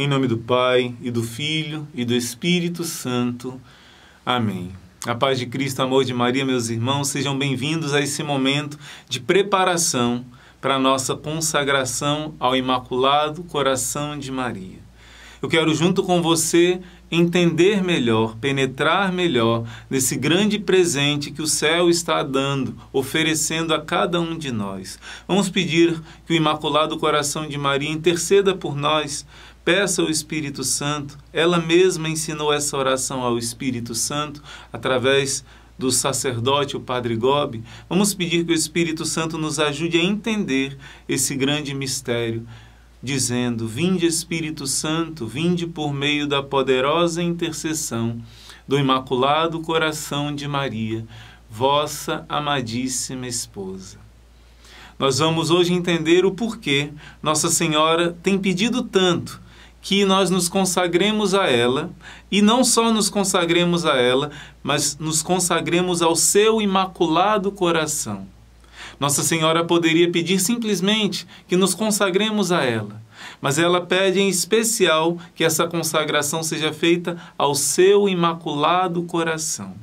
Em nome do Pai, e do Filho, e do Espírito Santo. Amém. A paz de Cristo, amor de Maria, meus irmãos, sejam bem-vindos a esse momento de preparação para a nossa consagração ao Imaculado Coração de Maria. Eu quero, junto com você, entender melhor, penetrar melhor nesse grande presente que o céu está dando, oferecendo a cada um de nós. Vamos pedir que o Imaculado Coração de Maria interceda por nós. Peça ao Espírito Santo. Ela mesma ensinou essa oração ao Espírito Santo através do sacerdote, o Padre Gobi. Vamos pedir que o Espírito Santo nos ajude a entender esse grande mistério dizendo: Vinde Espírito Santo, vinde por meio da poderosa intercessão do Imaculado Coração de Maria, vossa amadíssima esposa. Nós vamos hoje entender o porquê Nossa Senhora tem pedido tanto que nós nos consagremos a ela e não só nos consagremos a ela, mas nos consagremos ao seu imaculado coração. Nossa Senhora poderia pedir simplesmente que nos consagremos a ela, mas ela pede em especial que essa consagração seja feita ao seu imaculado coração.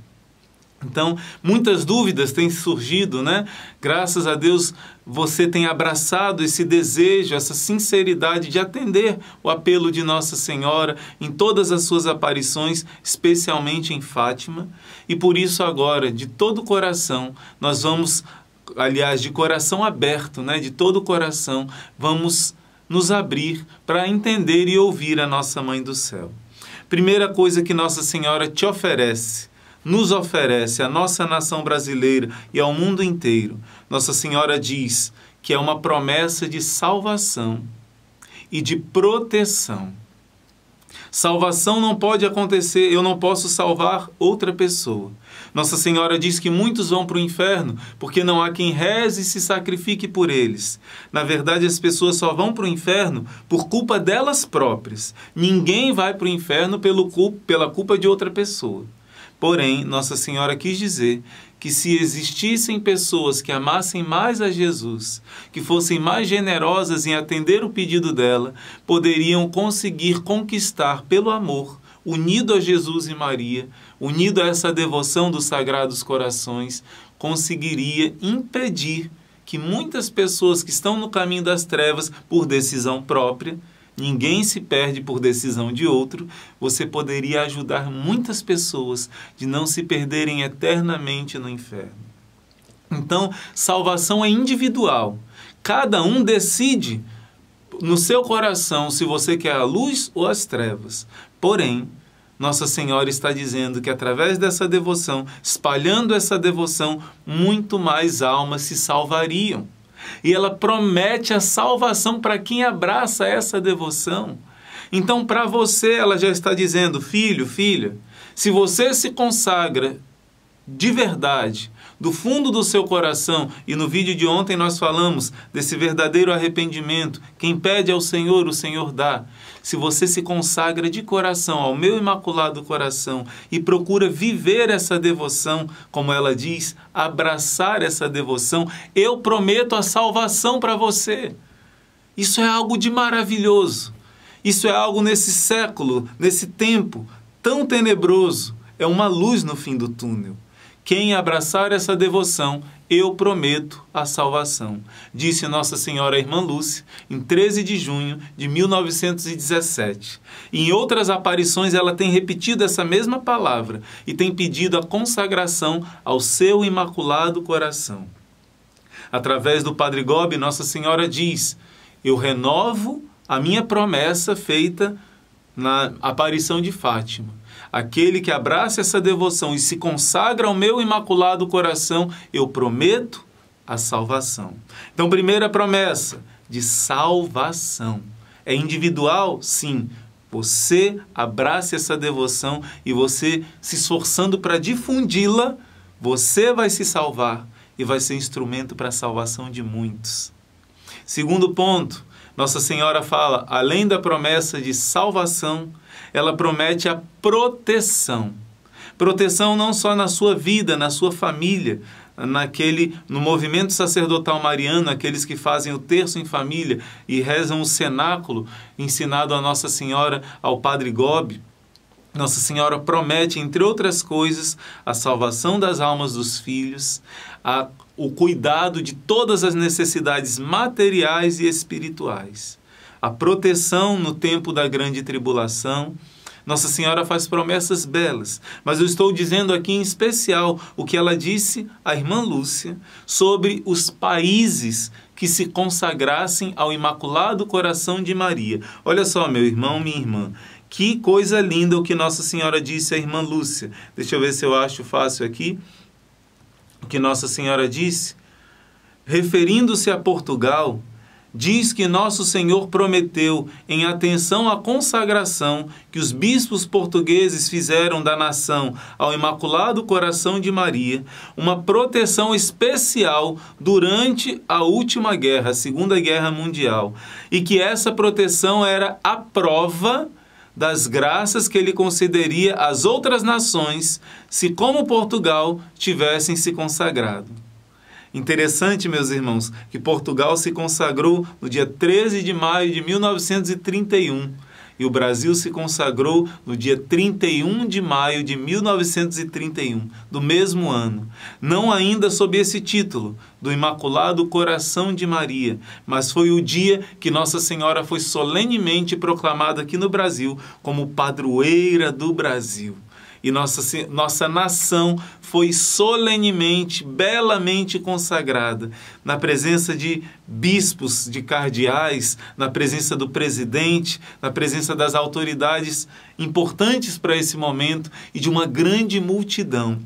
Então, muitas dúvidas têm surgido, né? Graças a Deus você tem abraçado esse desejo, essa sinceridade de atender o apelo de Nossa Senhora em todas as suas aparições, especialmente em Fátima. E por isso, agora, de todo o coração, nós vamos aliás, de coração aberto, né, de todo o coração, vamos nos abrir para entender e ouvir a nossa Mãe do Céu. Primeira coisa que Nossa Senhora te oferece, nos oferece à nossa nação brasileira e ao mundo inteiro. Nossa Senhora diz que é uma promessa de salvação e de proteção. Salvação não pode acontecer, eu não posso salvar outra pessoa. Nossa Senhora diz que muitos vão para o inferno porque não há quem reze e se sacrifique por eles. Na verdade, as pessoas só vão para o inferno por culpa delas próprias. Ninguém vai para o inferno pela culpa de outra pessoa. Porém, Nossa Senhora quis dizer que se existissem pessoas que amassem mais a Jesus, que fossem mais generosas em atender o pedido dela, poderiam conseguir conquistar pelo amor, unido a Jesus e Maria, unido a essa devoção dos Sagrados Corações, conseguiria impedir que muitas pessoas que estão no caminho das trevas por decisão própria, ninguém se perde por decisão de outro, você poderia ajudar muitas pessoas de não se perderem eternamente no inferno. Então, salvação é individual. Cada um decide no seu coração se você quer a luz ou as trevas. Porém, nossa Senhora está dizendo que através dessa devoção, espalhando essa devoção, muito mais almas se salvariam. E ela promete a salvação para quem abraça essa devoção. Então, para você, ela já está dizendo: filho, filha, se você se consagra de verdade, do fundo do seu coração, e no vídeo de ontem nós falamos desse verdadeiro arrependimento, quem pede ao Senhor, o Senhor dá se você se consagra de coração ao meu imaculado coração e procura viver essa devoção, como ela diz, abraçar essa devoção, eu prometo a salvação para você. Isso é algo de maravilhoso. Isso é algo nesse século, nesse tempo tão tenebroso. É uma luz no fim do túnel. Quem abraçar essa devoção eu prometo a salvação, disse Nossa Senhora Irmã Lúcia em 13 de junho de 1917. Em outras aparições, ela tem repetido essa mesma palavra e tem pedido a consagração ao seu imaculado coração. Através do Padre Gobi, Nossa Senhora diz: Eu renovo a minha promessa feita na aparição de Fátima Aquele que abraça essa devoção e se consagra ao meu imaculado coração, eu prometo a salvação. Então, primeira promessa de salvação. É individual? Sim. Você abraça essa devoção e você se esforçando para difundi-la, você vai se salvar e vai ser instrumento para a salvação de muitos. Segundo ponto, Nossa Senhora fala, além da promessa de salvação, ela promete a proteção. Proteção não só na sua vida, na sua família, naquele no movimento sacerdotal mariano, aqueles que fazem o terço em família e rezam o cenáculo ensinado a Nossa Senhora ao Padre Gobi, nossa Senhora promete, entre outras coisas, a salvação das almas dos filhos, a, o cuidado de todas as necessidades materiais e espirituais, a proteção no tempo da grande tribulação. Nossa Senhora faz promessas belas, mas eu estou dizendo aqui em especial o que ela disse à irmã Lúcia sobre os países que se consagrassem ao Imaculado Coração de Maria. Olha só, meu irmão, minha irmã. Que coisa linda o que Nossa Senhora disse à irmã Lúcia. Deixa eu ver se eu acho fácil aqui. O que Nossa Senhora disse. Referindo-se a Portugal, diz que Nosso Senhor prometeu, em atenção à consagração que os bispos portugueses fizeram da nação ao Imaculado Coração de Maria, uma proteção especial durante a última guerra, a Segunda Guerra Mundial, e que essa proteção era a prova das graças que ele concederia às outras nações se, como Portugal, tivessem se consagrado. Interessante, meus irmãos, que Portugal se consagrou no dia 13 de maio de 1931 e o Brasil se consagrou no dia 31 de maio de 1931, do mesmo ano. Não ainda sob esse título, do Imaculado Coração de Maria, mas foi o dia que Nossa Senhora foi solenemente proclamada aqui no Brasil como padroeira do Brasil e nossa, nossa nação foi solenemente, belamente consagrada, na presença de bispos, de cardeais, na presença do presidente, na presença das autoridades importantes para esse momento e de uma grande multidão.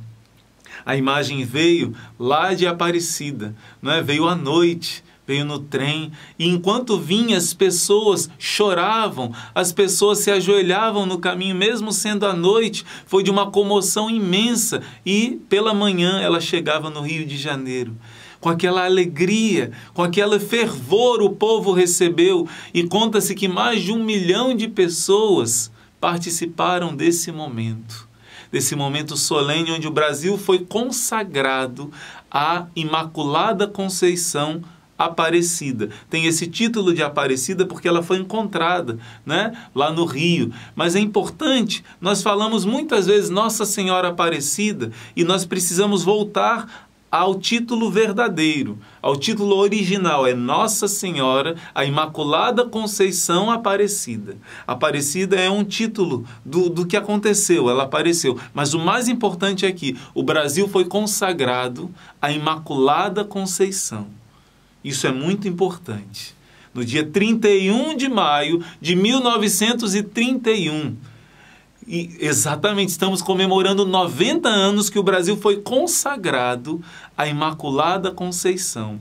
A imagem veio lá de Aparecida, não é? veio à noite veio no trem, e enquanto vinha, as pessoas choravam, as pessoas se ajoelhavam no caminho, mesmo sendo a noite, foi de uma comoção imensa, e pela manhã ela chegava no Rio de Janeiro. Com aquela alegria, com aquele fervor, o povo recebeu, e conta-se que mais de um milhão de pessoas participaram desse momento desse momento solene onde o Brasil foi consagrado à Imaculada Conceição Aparecida. Tem esse título de Aparecida porque ela foi encontrada né, lá no Rio. Mas é importante, nós falamos muitas vezes Nossa Senhora Aparecida e nós precisamos voltar ao título verdadeiro, ao título original, é Nossa Senhora, a Imaculada Conceição Aparecida. Aparecida é um título do, do que aconteceu, ela apareceu. Mas o mais importante é que o Brasil foi consagrado à Imaculada Conceição. Isso é muito importante. No dia 31 de maio de 1931, e exatamente estamos comemorando 90 anos que o Brasil foi consagrado à Imaculada Conceição.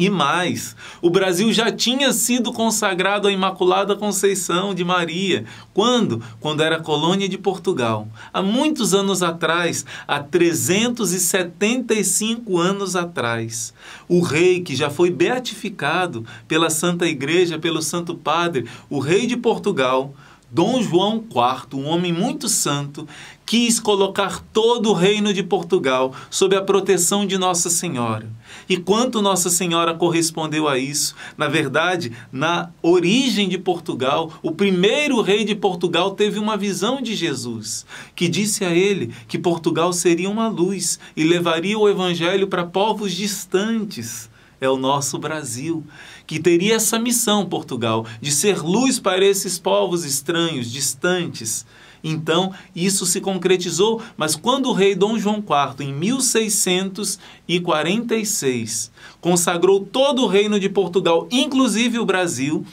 E mais, o Brasil já tinha sido consagrado à Imaculada Conceição de Maria. Quando? Quando era colônia de Portugal. Há muitos anos atrás, há 375 anos atrás. O rei que já foi beatificado pela Santa Igreja, pelo Santo Padre, o rei de Portugal, Dom João IV, um homem muito santo, quis colocar todo o reino de Portugal sob a proteção de Nossa Senhora. E quanto Nossa Senhora correspondeu a isso? Na verdade, na origem de Portugal, o primeiro rei de Portugal teve uma visão de Jesus, que disse a ele que Portugal seria uma luz e levaria o evangelho para povos distantes é o nosso Brasil, que teria essa missão, Portugal, de ser luz para esses povos estranhos, distantes. Então, isso se concretizou, mas quando o rei Dom João IV, em 1646, consagrou todo o reino de Portugal, inclusive o Brasil,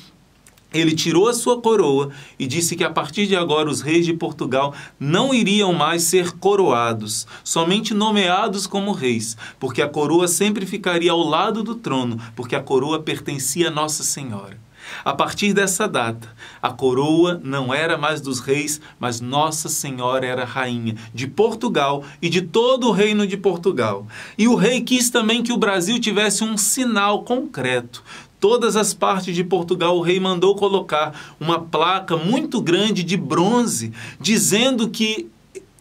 ele tirou a sua coroa e disse que a partir de agora os reis de Portugal não iriam mais ser coroados, somente nomeados como reis, porque a coroa sempre ficaria ao lado do trono, porque a coroa pertencia a Nossa Senhora. A partir dessa data, a coroa não era mais dos reis, mas Nossa Senhora era rainha de Portugal e de todo o reino de Portugal. E o rei quis também que o Brasil tivesse um sinal concreto todas as partes de Portugal, o rei mandou colocar uma placa muito grande de bronze, dizendo que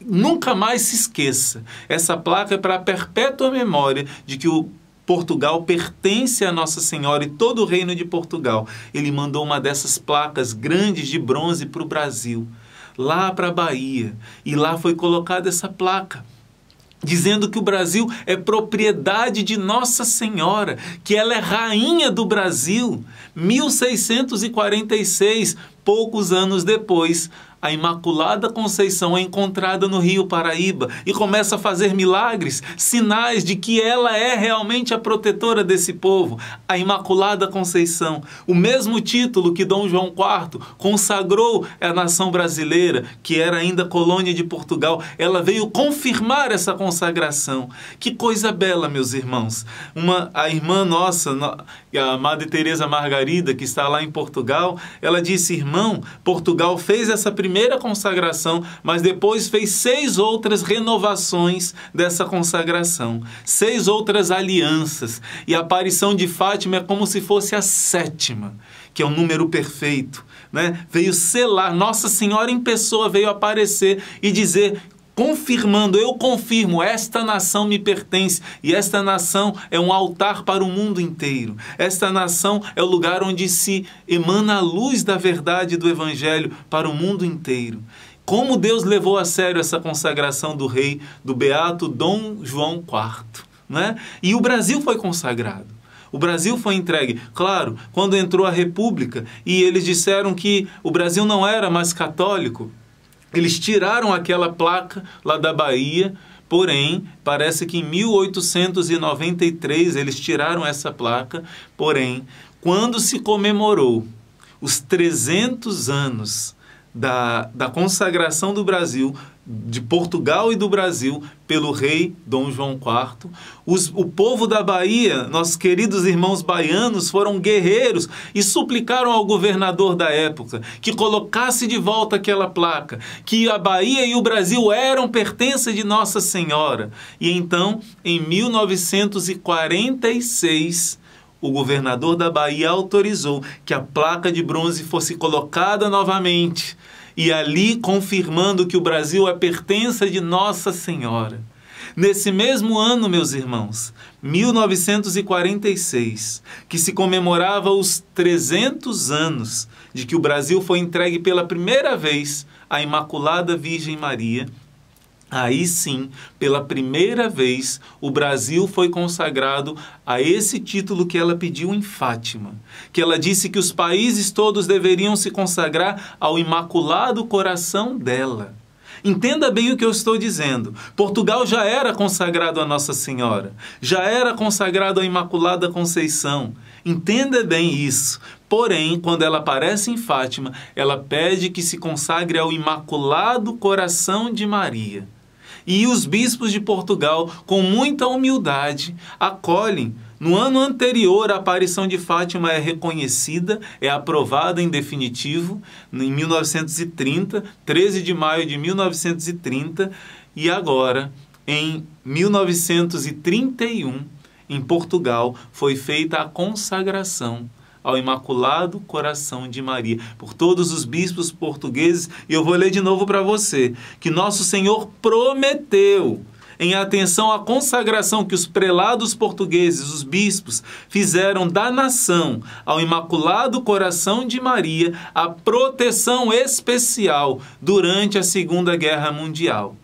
nunca mais se esqueça. Essa placa é para a perpétua memória de que o Portugal pertence a Nossa Senhora e todo o reino de Portugal. Ele mandou uma dessas placas grandes de bronze para o Brasil, lá para a Bahia. E lá foi colocada essa placa dizendo que o Brasil é propriedade de Nossa Senhora, que ela é rainha do Brasil. 1646, poucos anos depois, a Imaculada Conceição é encontrada no Rio Paraíba e começa a fazer milagres, sinais de que ela é realmente a protetora desse povo. A Imaculada Conceição, o mesmo título que Dom João IV consagrou à nação brasileira, que era ainda colônia de Portugal, ela veio confirmar essa consagração. Que coisa bela, meus irmãos. Uma a irmã nossa, a Madre Teresa Margarida, que está lá em Portugal, ela disse: "Irmão, Portugal fez essa primeira primeira consagração, mas depois fez seis outras renovações dessa consagração, seis outras alianças. E a aparição de Fátima é como se fosse a sétima, que é o um número perfeito. Né? Veio selar, Nossa Senhora em pessoa veio aparecer e dizer confirmando, eu confirmo, esta nação me pertence e esta nação é um altar para o mundo inteiro. Esta nação é o lugar onde se emana a luz da verdade do Evangelho para o mundo inteiro. Como Deus levou a sério essa consagração do rei, do beato Dom João IV. Né? E o Brasil foi consagrado. O Brasil foi entregue. Claro, quando entrou a República e eles disseram que o Brasil não era mais católico, eles tiraram aquela placa lá da Bahia, porém, parece que em 1893 eles tiraram essa placa, porém, quando se comemorou os 300 anos da, da consagração do Brasil, de Portugal e do Brasil, pelo rei Dom João IV. Os, o povo da Bahia, nossos queridos irmãos baianos, foram guerreiros e suplicaram ao governador da época que colocasse de volta aquela placa, que a Bahia e o Brasil eram pertença de Nossa Senhora. E então, em 1946, o governador da Bahia autorizou que a placa de bronze fosse colocada novamente e ali confirmando que o Brasil é pertença de Nossa Senhora. Nesse mesmo ano, meus irmãos, 1946, que se comemorava os 300 anos de que o Brasil foi entregue pela primeira vez à Imaculada Virgem Maria, Aí sim, pela primeira vez, o Brasil foi consagrado a esse título que ela pediu em Fátima, que ela disse que os países todos deveriam se consagrar ao Imaculado Coração dela. Entenda bem o que eu estou dizendo. Portugal já era consagrado a Nossa Senhora, já era consagrado à Imaculada Conceição. Entenda bem isso. Porém, quando ela aparece em Fátima, ela pede que se consagre ao Imaculado Coração de Maria. E os bispos de Portugal, com muita humildade, acolhem. No ano anterior, a aparição de Fátima é reconhecida, é aprovada em definitivo, em 1930, 13 de maio de 1930, e agora, em 1931, em Portugal, foi feita a consagração ao Imaculado Coração de Maria, por todos os bispos portugueses, e eu vou ler de novo para você, que nosso Senhor prometeu em atenção à consagração que os prelados portugueses, os bispos, fizeram da nação ao Imaculado Coração de Maria a proteção especial durante a Segunda Guerra Mundial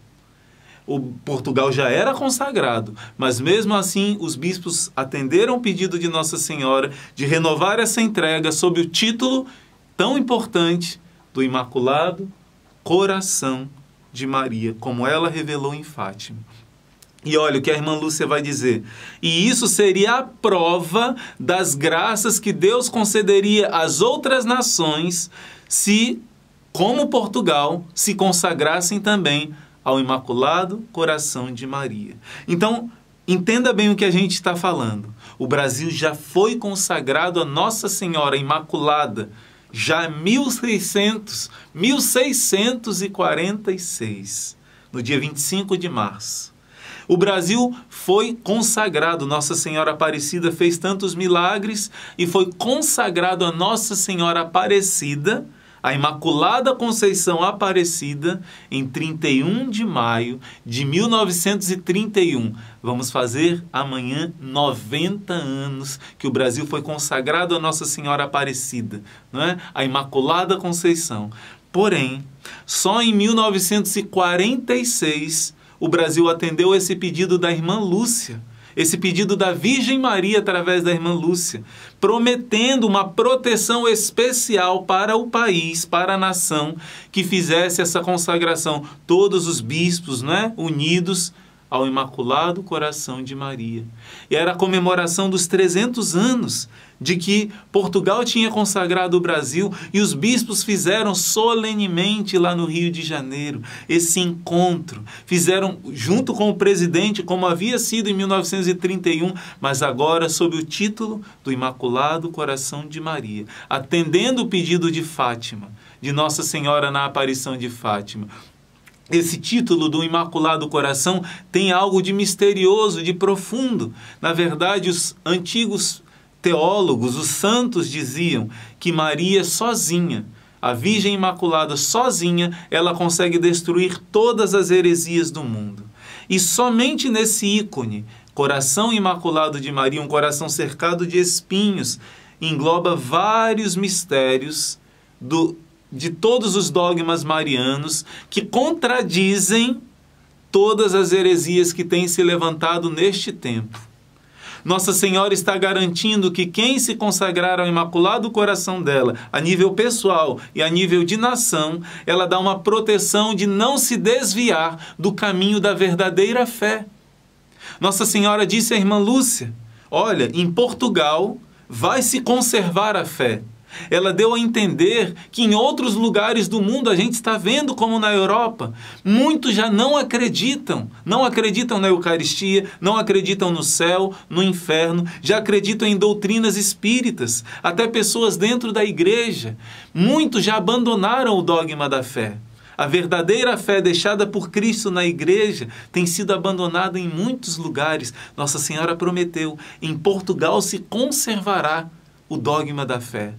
o Portugal já era consagrado, mas mesmo assim os bispos atenderam o pedido de Nossa Senhora de renovar essa entrega sob o título tão importante do Imaculado Coração de Maria, como ela revelou em Fátima. E olha o que a irmã Lúcia vai dizer. E isso seria a prova das graças que Deus concederia às outras nações se, como Portugal, se consagrassem também ao Imaculado Coração de Maria. Então, entenda bem o que a gente está falando. O Brasil já foi consagrado a Nossa Senhora Imaculada já em 1600, 1646, no dia 25 de março. O Brasil foi consagrado, Nossa Senhora Aparecida fez tantos milagres e foi consagrado a Nossa Senhora Aparecida a Imaculada Conceição Aparecida, em 31 de maio de 1931. Vamos fazer amanhã 90 anos que o Brasil foi consagrado a Nossa Senhora Aparecida, não é? A Imaculada Conceição. Porém, só em 1946 o Brasil atendeu esse pedido da irmã Lúcia esse pedido da Virgem Maria através da irmã Lúcia, prometendo uma proteção especial para o país, para a nação, que fizesse essa consagração. Todos os bispos, né, unidos ao Imaculado Coração de Maria. E era a comemoração dos 300 anos de que Portugal tinha consagrado o Brasil e os bispos fizeram solenemente lá no Rio de Janeiro esse encontro. Fizeram junto com o presidente, como havia sido em 1931, mas agora sob o título do Imaculado Coração de Maria, atendendo o pedido de Fátima, de Nossa Senhora na aparição de Fátima. Esse título do Imaculado Coração tem algo de misterioso, de profundo. Na verdade, os antigos teólogos, os santos diziam que Maria sozinha, a Virgem Imaculada sozinha, ela consegue destruir todas as heresias do mundo. E somente nesse ícone, coração imaculado de Maria, um coração cercado de espinhos, engloba vários mistérios do, de todos os dogmas marianos que contradizem todas as heresias que têm se levantado neste tempo. Nossa Senhora está garantindo que quem se consagrar ao Imaculado Coração dela, a nível pessoal e a nível de nação, ela dá uma proteção de não se desviar do caminho da verdadeira fé. Nossa Senhora disse à irmã Lúcia: Olha, em Portugal vai se conservar a fé. Ela deu a entender que em outros lugares do mundo a gente está vendo como na Europa, muitos já não acreditam, não acreditam na Eucaristia, não acreditam no céu, no inferno, já acreditam em doutrinas espíritas, até pessoas dentro da igreja. Muitos já abandonaram o dogma da fé. A verdadeira fé deixada por Cristo na igreja tem sido abandonada em muitos lugares. Nossa Senhora prometeu: em Portugal se conservará o dogma da fé.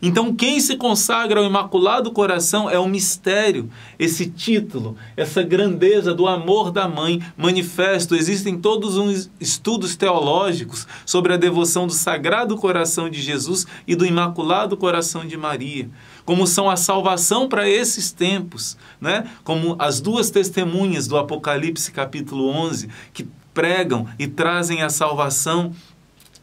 Então, quem se consagra ao Imaculado Coração é um mistério. Esse título, essa grandeza do amor da mãe, manifesto. Existem todos uns estudos teológicos sobre a devoção do Sagrado Coração de Jesus e do Imaculado Coração de Maria. Como são a salvação para esses tempos, né? Como as duas testemunhas do Apocalipse capítulo 11 que pregam e trazem a salvação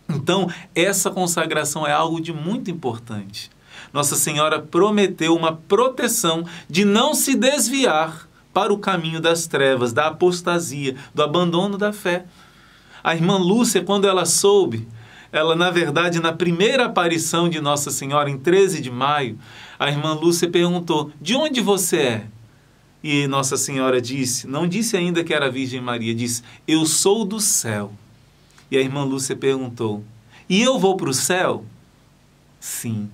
então, essa consagração é algo de muito importante. Nossa Senhora prometeu uma proteção de não se desviar para o caminho das trevas, da apostasia, do abandono da fé. A irmã Lúcia, quando ela soube, ela, na verdade, na primeira aparição de Nossa Senhora, em 13 de maio, a irmã Lúcia perguntou: De onde você é? E Nossa Senhora disse, não disse ainda que era Virgem Maria, disse: Eu sou do céu. E a irmã Lúcia perguntou: E eu vou para o céu? Sim.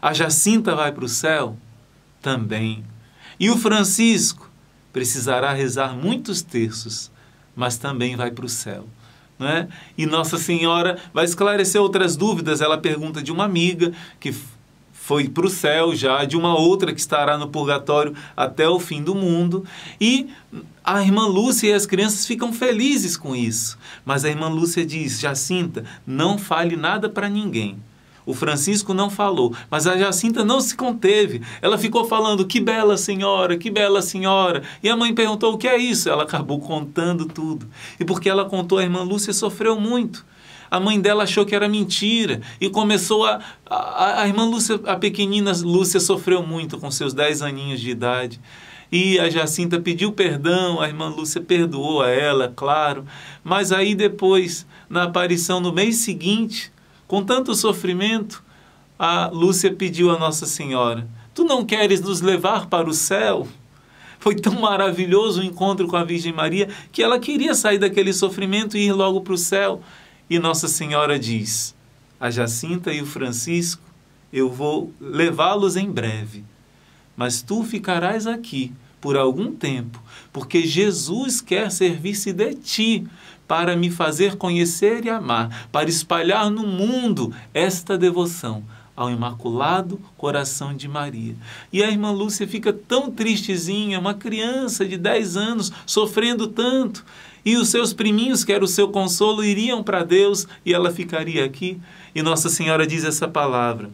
A Jacinta vai para o céu? Também. E o Francisco? Precisará rezar muitos terços, mas também vai para o céu. Não é? E Nossa Senhora vai esclarecer outras dúvidas. Ela pergunta de uma amiga que foi para o céu já, de uma outra que estará no purgatório até o fim do mundo. E a irmã Lúcia e as crianças ficam felizes com isso. Mas a irmã Lúcia diz: Jacinta, não fale nada para ninguém. O Francisco não falou, mas a Jacinta não se conteve. Ela ficou falando: Que bela senhora, que bela senhora. E a mãe perguntou: O que é isso? Ela acabou contando tudo. E porque ela contou, a irmã Lúcia sofreu muito a mãe dela achou que era mentira e começou a. A, a irmã Lúcia, a pequenina Lúcia, sofreu muito com seus 10 aninhos de idade. E a Jacinta pediu perdão, a irmã Lúcia perdoou a ela, claro. Mas aí depois, na aparição no mês seguinte, com tanto sofrimento, a Lúcia pediu a Nossa Senhora: Tu não queres nos levar para o céu? Foi tão maravilhoso o encontro com a Virgem Maria que ela queria sair daquele sofrimento e ir logo para o céu. E Nossa Senhora diz: a Jacinta e o Francisco, eu vou levá-los em breve, mas tu ficarás aqui por algum tempo, porque Jesus quer servir-se de ti para me fazer conhecer e amar, para espalhar no mundo esta devoção ao Imaculado Coração de Maria. E a irmã Lúcia fica tão tristezinha, uma criança de 10 anos, sofrendo tanto. E os seus priminhos, que era o seu consolo, iriam para Deus e ela ficaria aqui. E Nossa Senhora diz essa palavra: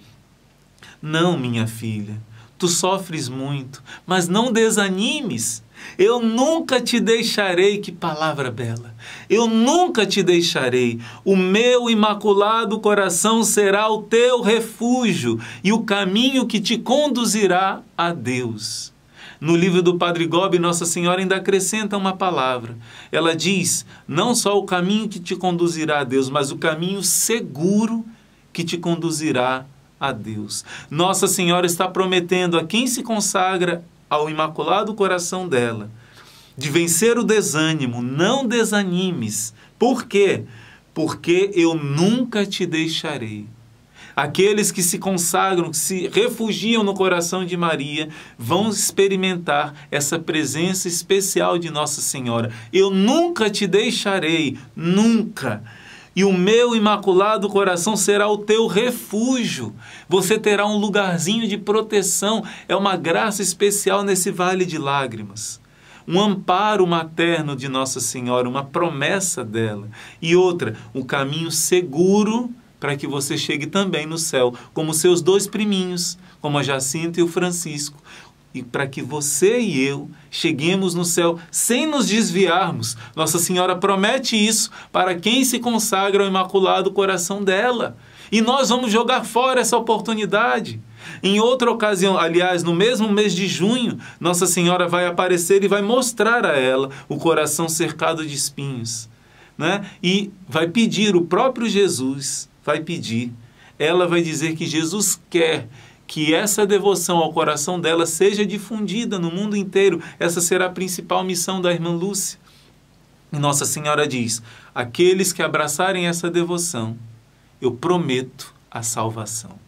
Não, minha filha, tu sofres muito, mas não desanimes. Eu nunca te deixarei, que palavra bela. Eu nunca te deixarei. O meu imaculado coração será o teu refúgio e o caminho que te conduzirá a Deus. No livro do Padre Gobi, Nossa Senhora ainda acrescenta uma palavra. Ela diz: não só o caminho que te conduzirá a Deus, mas o caminho seguro que te conduzirá a Deus. Nossa Senhora está prometendo a quem se consagra ao Imaculado Coração dela de vencer o desânimo. Não desanimes. Por quê? Porque eu nunca te deixarei. Aqueles que se consagram, que se refugiam no coração de Maria, vão experimentar essa presença especial de Nossa Senhora. Eu nunca te deixarei, nunca. E o meu imaculado coração será o teu refúgio. Você terá um lugarzinho de proteção. É uma graça especial nesse vale de lágrimas um amparo materno de Nossa Senhora, uma promessa dela. E outra, um caminho seguro para que você chegue também no céu, como seus dois priminhos, como a Jacinta e o Francisco. E para que você e eu cheguemos no céu sem nos desviarmos. Nossa Senhora promete isso para quem se consagra ao Imaculado Coração dela. E nós vamos jogar fora essa oportunidade. Em outra ocasião, aliás, no mesmo mês de junho, Nossa Senhora vai aparecer e vai mostrar a ela o coração cercado de espinhos. Né? E vai pedir, o próprio Jesus vai pedir. Ela vai dizer que Jesus quer que essa devoção ao coração dela seja difundida no mundo inteiro. Essa será a principal missão da irmã Lúcia. E Nossa Senhora diz: aqueles que abraçarem essa devoção, eu prometo a salvação.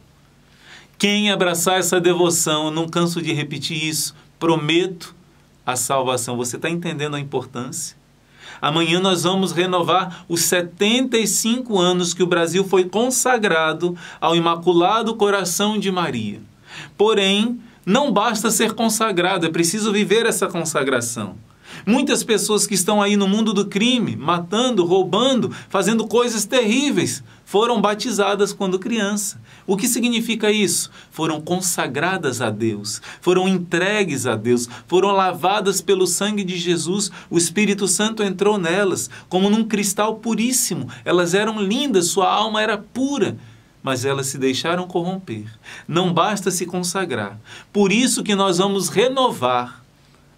Quem abraçar essa devoção, eu não canso de repetir isso, prometo a salvação. Você está entendendo a importância? Amanhã nós vamos renovar os 75 anos que o Brasil foi consagrado ao Imaculado Coração de Maria. Porém, não basta ser consagrado, é preciso viver essa consagração. Muitas pessoas que estão aí no mundo do crime, matando, roubando, fazendo coisas terríveis, foram batizadas quando criança. O que significa isso? Foram consagradas a Deus, foram entregues a Deus, foram lavadas pelo sangue de Jesus. O Espírito Santo entrou nelas como num cristal puríssimo. Elas eram lindas, sua alma era pura mas elas se deixaram corromper. Não basta se consagrar. Por isso que nós vamos renovar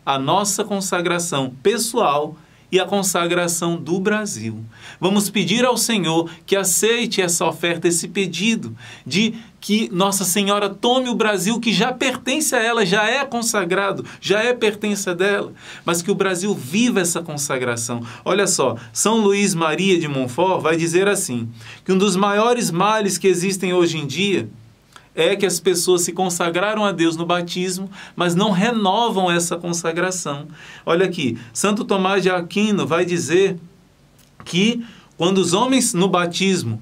a nossa consagração pessoal e a consagração do Brasil. Vamos pedir ao Senhor que aceite essa oferta, esse pedido de que Nossa Senhora tome o Brasil que já pertence a ela, já é consagrado, já é pertença dela, mas que o Brasil viva essa consagração. Olha só, São Luís Maria de Montfort vai dizer assim: que um dos maiores males que existem hoje em dia é que as pessoas se consagraram a Deus no batismo, mas não renovam essa consagração. Olha aqui, Santo Tomás de Aquino vai dizer que quando os homens no batismo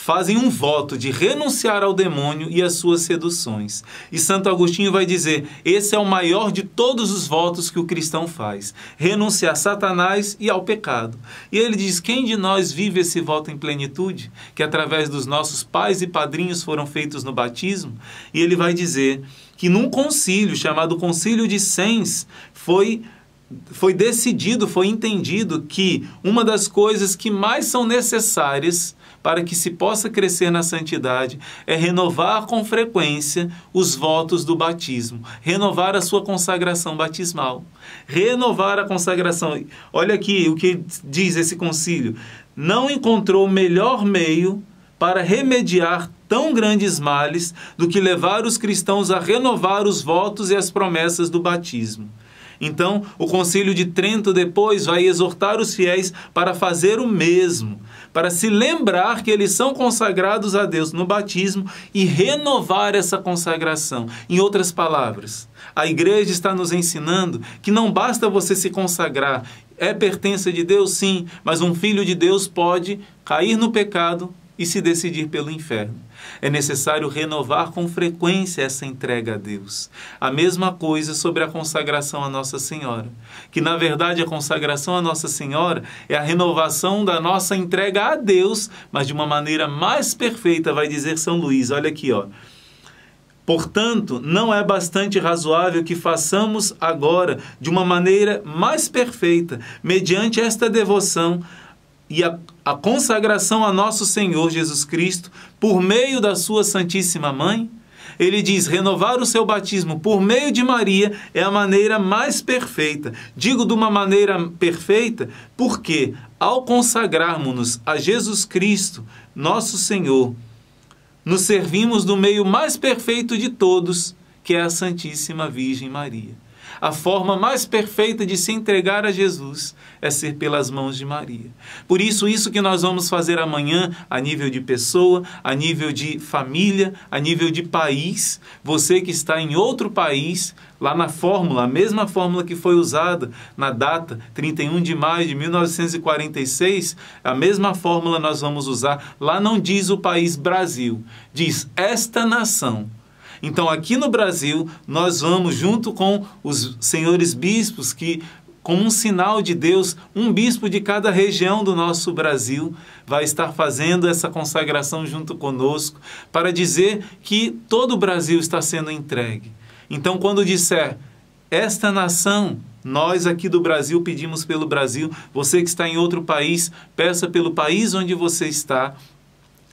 fazem um voto de renunciar ao demônio e às suas seduções. E Santo Agostinho vai dizer: esse é o maior de todos os votos que o cristão faz: renunciar a Satanás e ao pecado. E ele diz: quem de nós vive esse voto em plenitude, que através dos nossos pais e padrinhos foram feitos no batismo? E ele vai dizer que num concílio chamado Concílio de Sens foi foi decidido, foi entendido que uma das coisas que mais são necessárias para que se possa crescer na santidade é renovar com frequência os votos do batismo, renovar a sua consagração batismal, renovar a consagração. Olha aqui o que diz esse concílio: não encontrou melhor meio para remediar tão grandes males do que levar os cristãos a renovar os votos e as promessas do batismo. Então, o Concílio de Trento depois vai exortar os fiéis para fazer o mesmo, para se lembrar que eles são consagrados a Deus no batismo e renovar essa consagração. Em outras palavras, a igreja está nos ensinando que não basta você se consagrar, é pertença de Deus sim, mas um filho de Deus pode cair no pecado e se decidir pelo inferno. É necessário renovar com frequência essa entrega a Deus. A mesma coisa sobre a consagração a Nossa Senhora, que na verdade a consagração a Nossa Senhora é a renovação da nossa entrega a Deus, mas de uma maneira mais perfeita, vai dizer São Luís. Olha aqui, ó. Portanto, não é bastante razoável que façamos agora de uma maneira mais perfeita, mediante esta devoção e a, a, consagração a nosso Senhor Jesus Cristo por meio da Sua Santíssima Mãe? Ele diz: renovar o seu batismo por meio de Maria é a maneira mais perfeita. Digo de uma maneira perfeita porque, ao consagrarmos-nos a Jesus Cristo, nosso Senhor, nos servimos do meio mais perfeito de todos, que é a Santíssima Virgem Maria. A forma mais perfeita de se entregar a Jesus é ser pelas mãos de Maria. Por isso, isso que nós vamos fazer amanhã, a nível de pessoa, a nível de família, a nível de país, você que está em outro país, lá na fórmula, a mesma fórmula que foi usada na data 31 de maio de 1946, a mesma fórmula nós vamos usar. Lá não diz o país Brasil, diz esta nação então, aqui no Brasil, nós vamos, junto com os senhores bispos, que, como um sinal de Deus, um bispo de cada região do nosso Brasil vai estar fazendo essa consagração junto conosco, para dizer que todo o Brasil está sendo entregue. Então, quando disser, esta nação nós aqui do Brasil pedimos pelo Brasil. Você que está em outro país, peça pelo país onde você está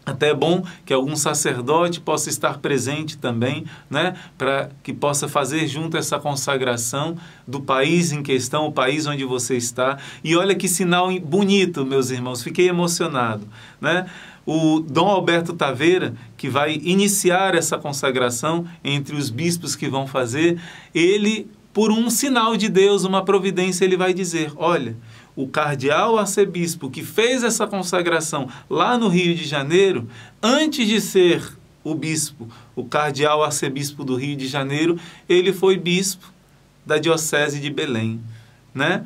até é bom que algum sacerdote possa estar presente também, né, para que possa fazer junto essa consagração do país em questão, o país onde você está. E olha que sinal bonito, meus irmãos, fiquei emocionado, né? O Dom Alberto Taveira, que vai iniciar essa consagração entre os bispos que vão fazer, ele, por um sinal de Deus, uma providência, ele vai dizer: olha, o cardeal arcebispo que fez essa consagração lá no Rio de Janeiro, antes de ser o bispo, o cardeal arcebispo do Rio de Janeiro, ele foi bispo da diocese de Belém, né?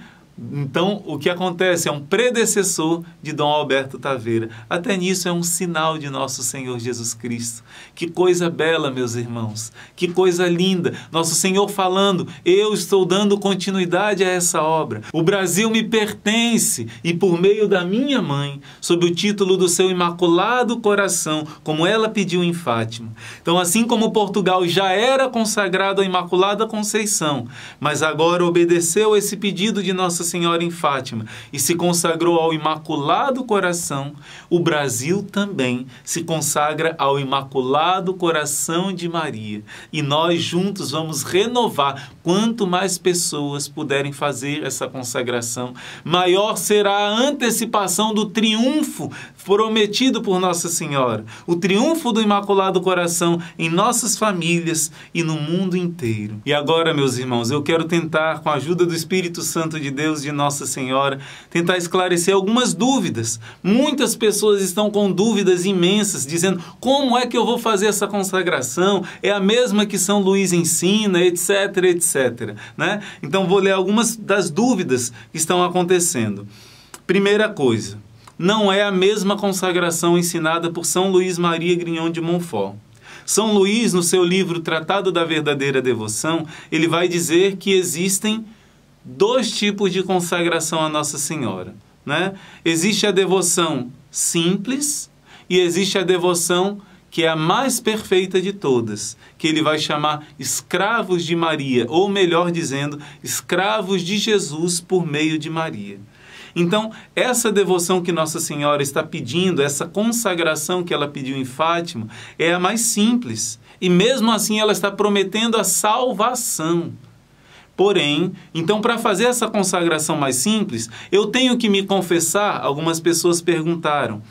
Então, o que acontece é um predecessor de Dom Alberto Taveira. Até nisso é um sinal de nosso Senhor Jesus Cristo. Que coisa bela, meus irmãos. Que coisa linda. Nosso Senhor falando: Eu estou dando continuidade a essa obra. O Brasil me pertence e, por meio da minha mãe, sob o título do seu imaculado coração, como ela pediu em Fátima. Então, assim como Portugal já era consagrado à Imaculada Conceição, mas agora obedeceu esse pedido de Nossa Senhora em Fátima e se consagrou ao Imaculado Coração, o Brasil também se consagra ao Imaculado Coração de Maria. E nós juntos vamos renovar. Quanto mais pessoas puderem fazer essa consagração, maior será a antecipação do triunfo prometido por Nossa Senhora, o triunfo do Imaculado Coração em nossas famílias e no mundo inteiro. E agora, meus irmãos, eu quero tentar, com a ajuda do Espírito Santo de Deus, de Nossa Senhora, tentar esclarecer algumas dúvidas. Muitas pessoas estão com dúvidas imensas, dizendo como é que eu vou fazer essa consagração? É a mesma que São Luís ensina, etc, etc. Né? Então, vou ler algumas das dúvidas que estão acontecendo. Primeira coisa, não é a mesma consagração ensinada por São Luís Maria Grignon de Montfort. São Luís, no seu livro Tratado da Verdadeira Devoção, ele vai dizer que existem dois tipos de consagração a Nossa Senhora. Né? Existe a devoção simples e existe a devoção que é a mais perfeita de todas, que ele vai chamar escravos de Maria, ou melhor dizendo, escravos de Jesus por meio de Maria. Então, essa devoção que Nossa Senhora está pedindo, essa consagração que ela pediu em Fátima, é a mais simples. E mesmo assim ela está prometendo a salvação. Porém, então para fazer essa consagração mais simples, eu tenho que me confessar? Algumas pessoas perguntaram.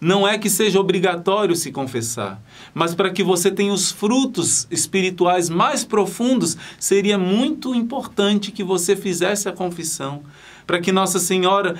Não é que seja obrigatório se confessar, mas para que você tenha os frutos espirituais mais profundos, seria muito importante que você fizesse a confissão, para que Nossa Senhora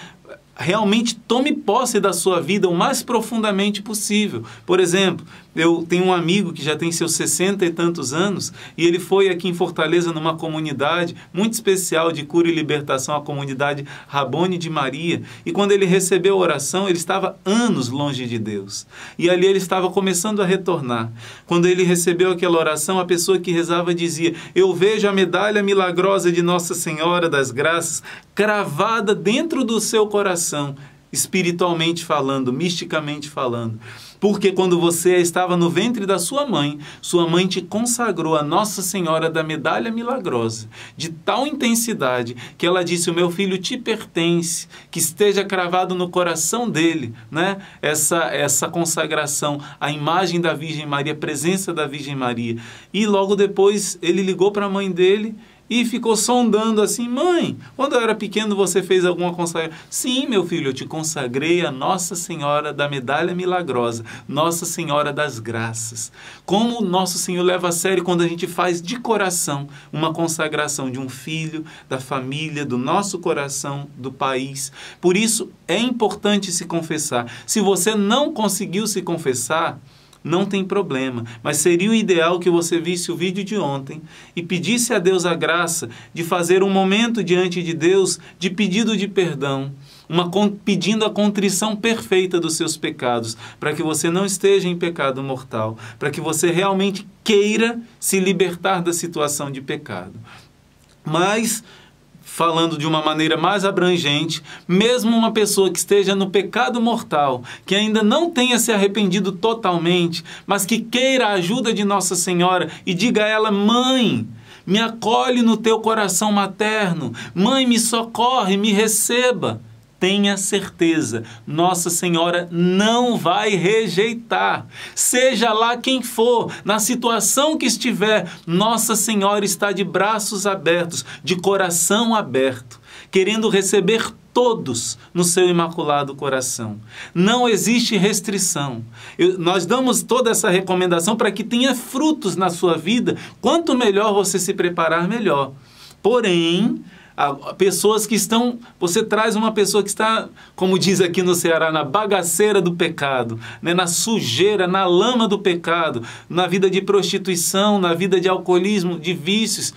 realmente tome posse da sua vida o mais profundamente possível. Por exemplo, Eu tenho um amigo que já tem seus 60 e tantos anos e ele foi aqui em Fortaleza numa comunidade muito especial de cura e libertação, a comunidade Rabone de Maria. E quando ele recebeu a oração, ele estava anos longe de Deus. E ali ele estava começando a retornar. Quando ele recebeu aquela oração, a pessoa que rezava dizia: Eu vejo a medalha milagrosa de Nossa Senhora das Graças cravada dentro do seu coração espiritualmente falando, misticamente falando. Porque quando você estava no ventre da sua mãe, sua mãe te consagrou a Nossa Senhora da Medalha Milagrosa, de tal intensidade que ela disse: "O meu filho te pertence, que esteja cravado no coração dele", né? Essa essa consagração à imagem da Virgem Maria, a presença da Virgem Maria. E logo depois ele ligou para a mãe dele e ficou sondando assim: Mãe, quando eu era pequeno você fez alguma consagração? Sim, meu filho, eu te consagrei a Nossa Senhora da Medalha Milagrosa, Nossa Senhora das Graças. Como o nosso Senhor leva a sério quando a gente faz de coração uma consagração de um filho, da família, do nosso coração, do país. Por isso é importante se confessar. Se você não conseguiu se confessar, não tem problema. Mas seria o ideal que você visse o vídeo de ontem e pedisse a Deus a graça de fazer um momento diante de Deus de pedido de perdão. Uma, pedindo a contrição perfeita dos seus pecados, para que você não esteja em pecado mortal, para que você realmente queira se libertar da situação de pecado. Mas falando de uma maneira mais abrangente, mesmo uma pessoa que esteja no pecado mortal, que ainda não tenha se arrependido totalmente, mas que queira a ajuda de Nossa Senhora e diga a ela: Mãe, me acolhe no teu coração materno, mãe, me socorre, me receba tenha certeza, Nossa Senhora não vai rejeitar. Seja lá quem for, na situação que estiver, Nossa Senhora está de braços abertos, de coração aberto, querendo receber todos no seu imaculado coração. Não existe restrição. Eu, nós damos toda essa recomendação para que tenha frutos na sua vida. Quanto melhor você se preparar, melhor. Porém, pessoas que estão. Você traz uma pessoa que está, como diz aqui no Ceará, na bagaceira do pecado, né? na sujeira, na lama do pecado, na vida de prostituição, na vida de alcoolismo, de vícios.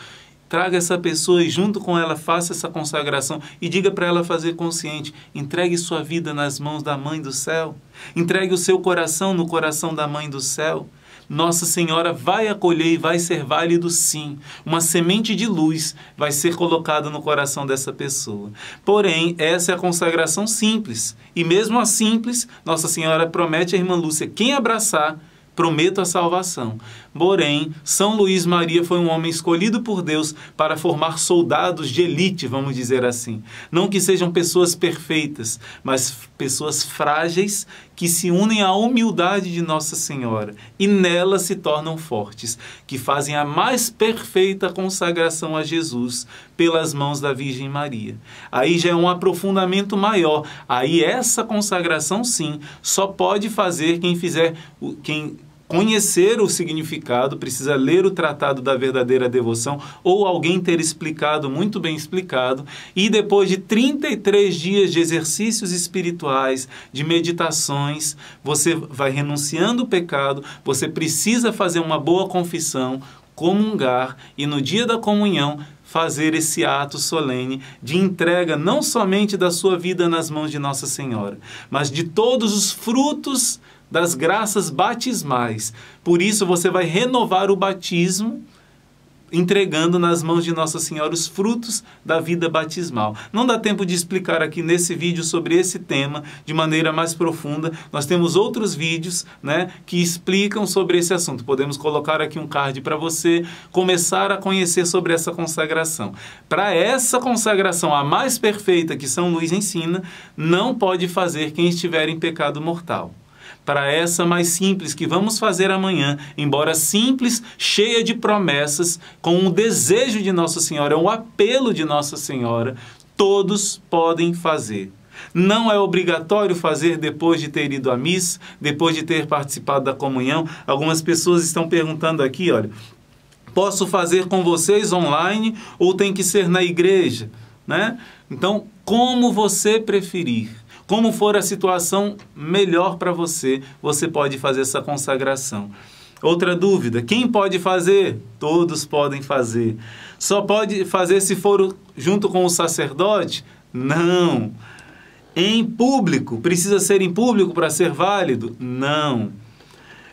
Traga essa pessoa e junto com ela faça essa consagração e diga para ela fazer consciente. Entregue sua vida nas mãos da Mãe do Céu. Entregue o seu coração no coração da Mãe do Céu. Nossa Senhora vai acolher e vai ser válido sim. Uma semente de luz vai ser colocada no coração dessa pessoa. Porém, essa é a consagração simples. E mesmo a simples, Nossa Senhora promete à irmã Lúcia: quem abraçar prometo a salvação. Porém, São Luís Maria foi um homem escolhido por Deus para formar soldados de elite, vamos dizer assim. Não que sejam pessoas perfeitas, mas pessoas frágeis que se unem à humildade de Nossa Senhora e nela se tornam fortes, que fazem a mais perfeita consagração a Jesus pelas mãos da Virgem Maria. Aí já é um aprofundamento maior. Aí essa consagração sim só pode fazer quem fizer quem conhecer o significado, precisa ler o Tratado da Verdadeira Devoção ou alguém ter explicado, muito bem explicado, e depois de 33 dias de exercícios espirituais, de meditações, você vai renunciando o pecado, você precisa fazer uma boa confissão, comungar e no dia da comunhão fazer esse ato solene de entrega não somente da sua vida nas mãos de Nossa Senhora, mas de todos os frutos das graças batismais. Por isso você vai renovar o batismo entregando nas mãos de Nossa Senhora os frutos da vida batismal. Não dá tempo de explicar aqui nesse vídeo sobre esse tema de maneira mais profunda. Nós temos outros vídeos, né, que explicam sobre esse assunto. Podemos colocar aqui um card para você começar a conhecer sobre essa consagração. Para essa consagração a mais perfeita que São Luís ensina, não pode fazer quem estiver em pecado mortal para essa mais simples que vamos fazer amanhã, embora simples, cheia de promessas, com um desejo de Nossa Senhora, um apelo de Nossa Senhora, todos podem fazer. Não é obrigatório fazer depois de ter ido à missa, depois de ter participado da comunhão. Algumas pessoas estão perguntando aqui, olha, posso fazer com vocês online ou tem que ser na igreja, né? Então, como você preferir como for a situação melhor para você, você pode fazer essa consagração. Outra dúvida: quem pode fazer? Todos podem fazer. Só pode fazer se for junto com o sacerdote? Não. Em público, precisa ser em público para ser válido? Não.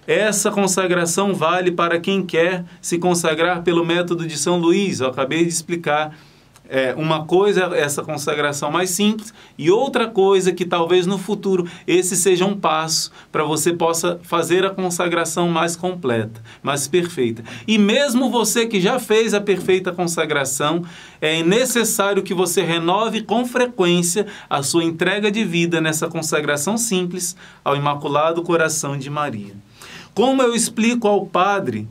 Essa consagração vale para quem quer se consagrar pelo método de São Luís. Eu acabei de explicar é, uma coisa é essa consagração mais simples e outra coisa que talvez no futuro esse seja um passo para você possa fazer a consagração mais completa, mais perfeita. E mesmo você que já fez a perfeita consagração, é necessário que você renove com frequência a sua entrega de vida nessa consagração simples ao Imaculado Coração de Maria. Como eu explico ao padre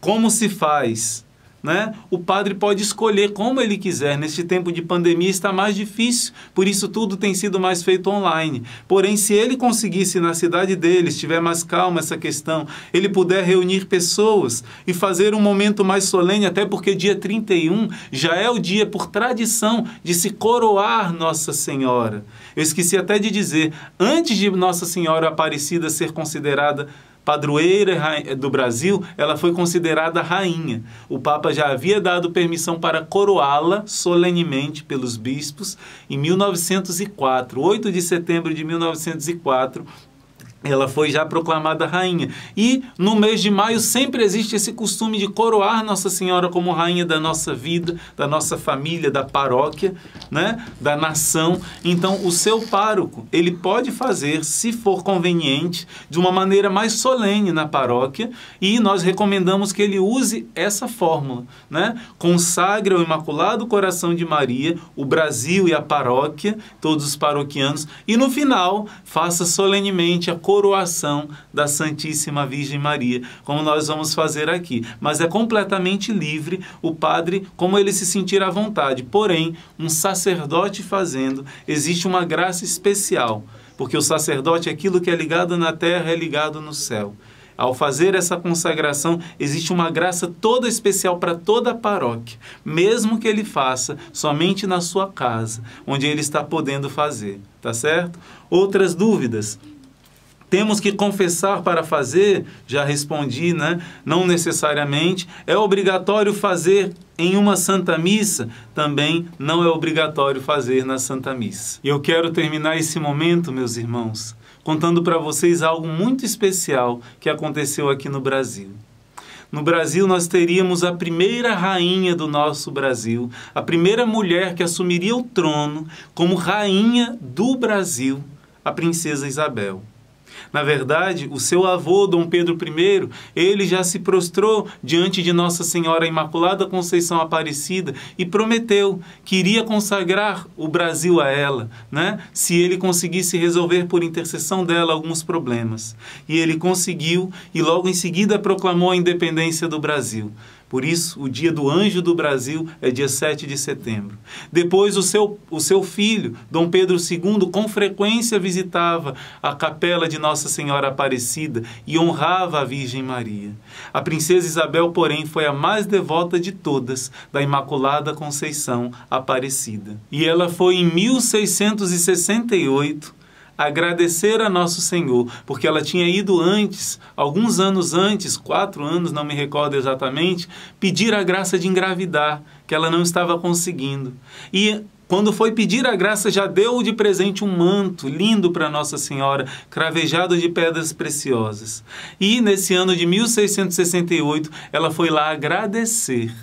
como se faz né? O padre pode escolher como ele quiser. Neste tempo de pandemia está mais difícil, por isso tudo tem sido mais feito online. Porém, se ele conseguisse na cidade dele, estiver mais calma essa questão, ele puder reunir pessoas e fazer um momento mais solene, até porque dia 31 já é o dia por tradição de se coroar Nossa Senhora. Eu esqueci até de dizer, antes de Nossa Senhora Aparecida ser considerada padroeira do Brasil, ela foi considerada rainha. O Papa já havia dado permissão para coroá-la solenemente pelos bispos em 1904, 8 de setembro de 1904, ela foi já proclamada rainha. E no mês de maio sempre existe esse costume de coroar Nossa Senhora como rainha da nossa vida, da nossa família, da paróquia, né, da nação. Então, o seu pároco, ele pode fazer, se for conveniente, de uma maneira mais solene na paróquia, e nós recomendamos que ele use essa fórmula, né? Consagre ao Imaculado Coração de Maria o Brasil e a paróquia, todos os paroquianos, e no final faça solenemente a coroação da Santíssima Virgem Maria, como nós vamos fazer aqui. Mas é completamente livre o padre, como ele se sentir à vontade. Porém, um sacerdote fazendo, existe uma graça especial, porque o sacerdote, aquilo que é ligado na terra, é ligado no céu. Ao fazer essa consagração, existe uma graça toda especial para toda a paróquia, mesmo que ele faça somente na sua casa, onde ele está podendo fazer, tá certo? Outras dúvidas? Temos que confessar para fazer? Já respondi, né? Não necessariamente. É obrigatório fazer em uma Santa Missa? Também não é obrigatório fazer na Santa Missa. E eu quero terminar esse momento, meus irmãos, contando para vocês algo muito especial que aconteceu aqui no Brasil. No Brasil, nós teríamos a primeira rainha do nosso Brasil, a primeira mulher que assumiria o trono como rainha do Brasil, a princesa Isabel. Na verdade, o seu avô, Dom Pedro I, ele já se prostrou diante de Nossa Senhora Imaculada Conceição Aparecida e prometeu que iria consagrar o Brasil a ela, né? se ele conseguisse resolver por intercessão dela alguns problemas. E ele conseguiu e logo em seguida proclamou a independência do Brasil. Por isso, o dia do anjo do Brasil é dia 7 de setembro. Depois, o seu, o seu filho, Dom Pedro II, com frequência visitava a capela de Nossa Senhora Aparecida e honrava a Virgem Maria. A princesa Isabel, porém, foi a mais devota de todas da Imaculada Conceição Aparecida. E ela foi em 1668 agradecer a Nosso Senhor, porque ela tinha ido antes, alguns anos antes, quatro anos, não me recordo exatamente, pedir a graça de engravidar, que ela não estava conseguindo. E quando foi pedir a graça, já deu de presente um manto lindo para Nossa Senhora, cravejado de pedras preciosas. E nesse ano de 1668, ela foi lá agradecer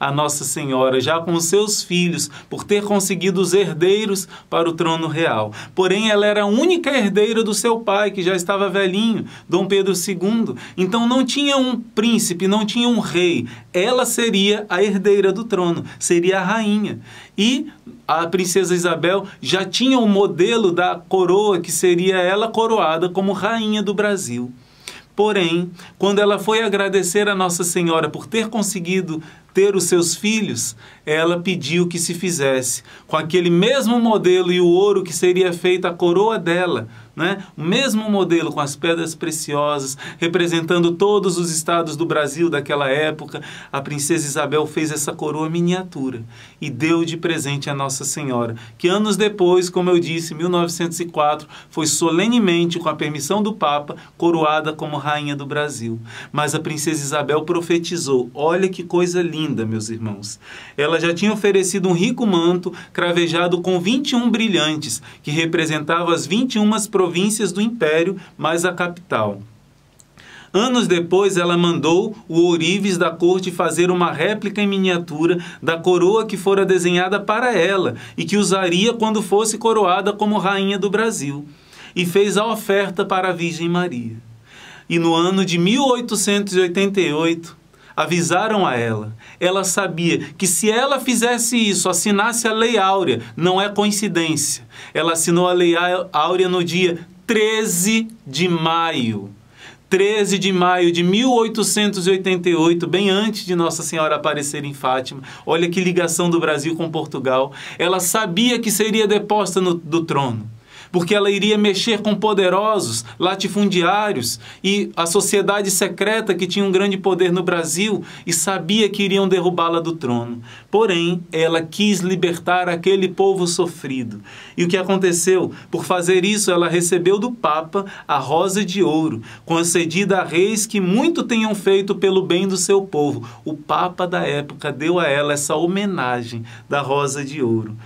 a Nossa Senhora, já com os seus filhos, por ter conseguido os herdeiros para o trono real. Porém, ela era a única herdeira do seu pai, que já estava velhinho, Dom Pedro II. Então não tinha um príncipe, não tinha um rei. Ela seria a herdeira do trono, seria a rainha. E a princesa Isabel já tinha o um modelo da coroa, que seria ela coroada como rainha do Brasil. Porém, quando ela foi agradecer a Nossa Senhora por ter conseguido os seus filhos, ela pediu que se fizesse com aquele mesmo modelo e o ouro que seria feita a coroa dela, né? O mesmo modelo com as pedras preciosas, representando todos os estados do Brasil daquela época. A princesa Isabel fez essa coroa miniatura e deu de presente a Nossa Senhora, que anos depois, como eu disse, 1904, foi solenemente, com a permissão do Papa, coroada como rainha do Brasil. Mas a princesa Isabel profetizou: olha que coisa linda, meus irmãos. Ela já tinha oferecido um rico manto cravejado com 21 brilhantes, que representavam as 21 províncias províncias do império, mais a capital. Anos depois, ela mandou o ourives da corte fazer uma réplica em miniatura da coroa que fora desenhada para ela e que usaria quando fosse coroada como rainha do Brasil, e fez a oferta para a Virgem Maria. E no ano de 1888, avisaram a ela. Ela sabia que se ela fizesse isso, assinasse a Lei Áurea, não é coincidência. Ela assinou a Lei Áurea no dia 13 de maio. 13 de maio de 1888, bem antes de Nossa Senhora aparecer em Fátima. Olha que ligação do Brasil com Portugal. Ela sabia que seria deposta no, do trono porque ela iria mexer com poderosos, latifundiários e a sociedade secreta que tinha um grande poder no Brasil e sabia que iriam derrubá-la do trono. Porém, ela quis libertar aquele povo sofrido. E o que aconteceu? Por fazer isso, ela recebeu do Papa a rosa de ouro, concedida a reis que muito tenham feito pelo bem do seu povo. O Papa da época deu a ela essa homenagem da rosa de ouro.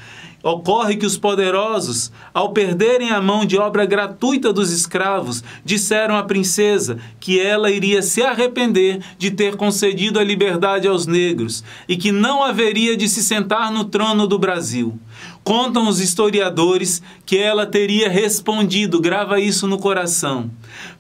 Ocorre que os poderosos, ao perderem a mão de obra gratuita dos escravos, disseram à princesa que ela iria se arrepender de ter concedido a liberdade aos negros e que não haveria de se sentar no trono do Brasil. Contam os historiadores que ela teria respondido, grava isso no coração,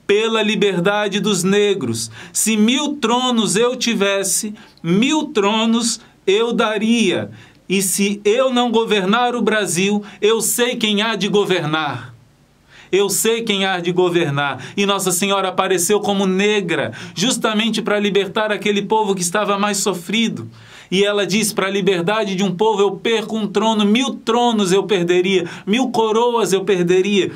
pela liberdade dos negros. Se mil tronos eu tivesse, mil tronos eu daria e se eu não governar o Brasil, eu sei quem há de governar. Eu sei quem há de governar. E Nossa Senhora apareceu como negra, justamente para libertar aquele povo que estava mais sofrido. E ela diz: para a liberdade de um povo eu perco um trono, mil tronos eu perderia, mil coroas eu perderia.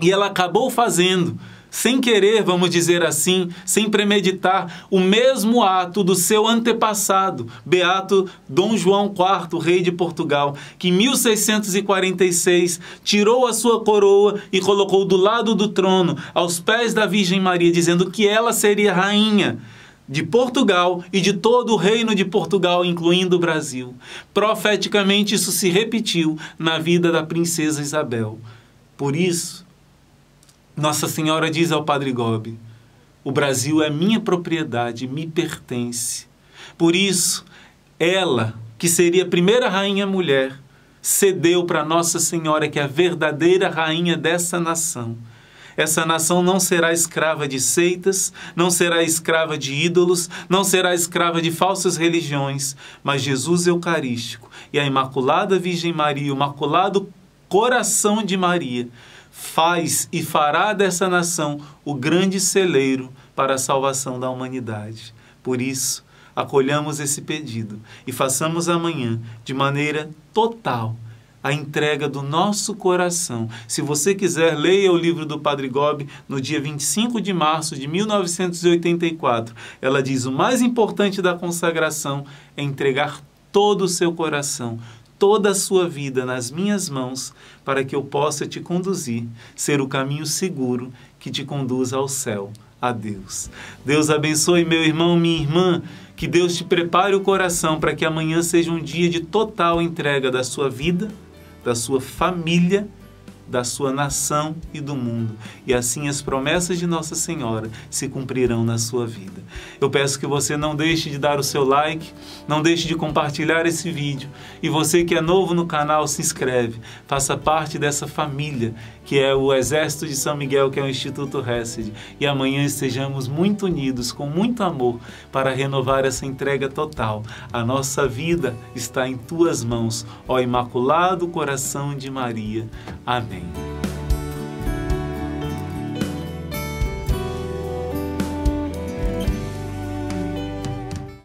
E ela acabou fazendo sem querer, vamos dizer assim, sem premeditar, o mesmo ato do seu antepassado, Beato Dom João IV, rei de Portugal, que em 1646 tirou a sua coroa e colocou do lado do trono, aos pés da Virgem Maria, dizendo que ela seria rainha de Portugal e de todo o reino de Portugal, incluindo o Brasil. Profeticamente, isso se repetiu na vida da princesa Isabel. Por isso, nossa Senhora diz ao Padre Gobi: O Brasil é minha propriedade, me pertence. Por isso, ela, que seria a primeira rainha mulher, cedeu para Nossa Senhora, que é a verdadeira rainha dessa nação. Essa nação não será escrava de seitas, não será escrava de ídolos, não será escrava de falsas religiões, mas Jesus Eucarístico e a Imaculada Virgem Maria, o Imaculado Coração de Maria, faz e fará dessa nação o grande celeiro para a salvação da humanidade. Por isso, acolhamos esse pedido e façamos amanhã, de maneira total, a entrega do nosso coração. Se você quiser, leia o livro do Padre Gobi no dia 25 de março de 1984. Ela diz: o mais importante da consagração é entregar todo o seu coração, toda a sua vida nas minhas mãos, para que eu possa te conduzir, ser o caminho seguro que te conduz ao céu, a Deus. Deus abençoe meu irmão, minha irmã, que Deus te prepare o coração para que amanhã seja um dia de total entrega da sua vida, da sua família da sua nação e do mundo, e assim as promessas de Nossa Senhora se cumprirão na sua vida. Eu peço que você não deixe de dar o seu like, não deixe de compartilhar esse vídeo, e você que é novo no canal, se inscreve, faça parte dessa família que é o Exército de São Miguel, que é o Instituto Hesed, e amanhã estejamos muito unidos, com muito amor, para renovar essa entrega total. A nossa vida está em tuas mãos, ó Imaculado Coração de Maria. Amém.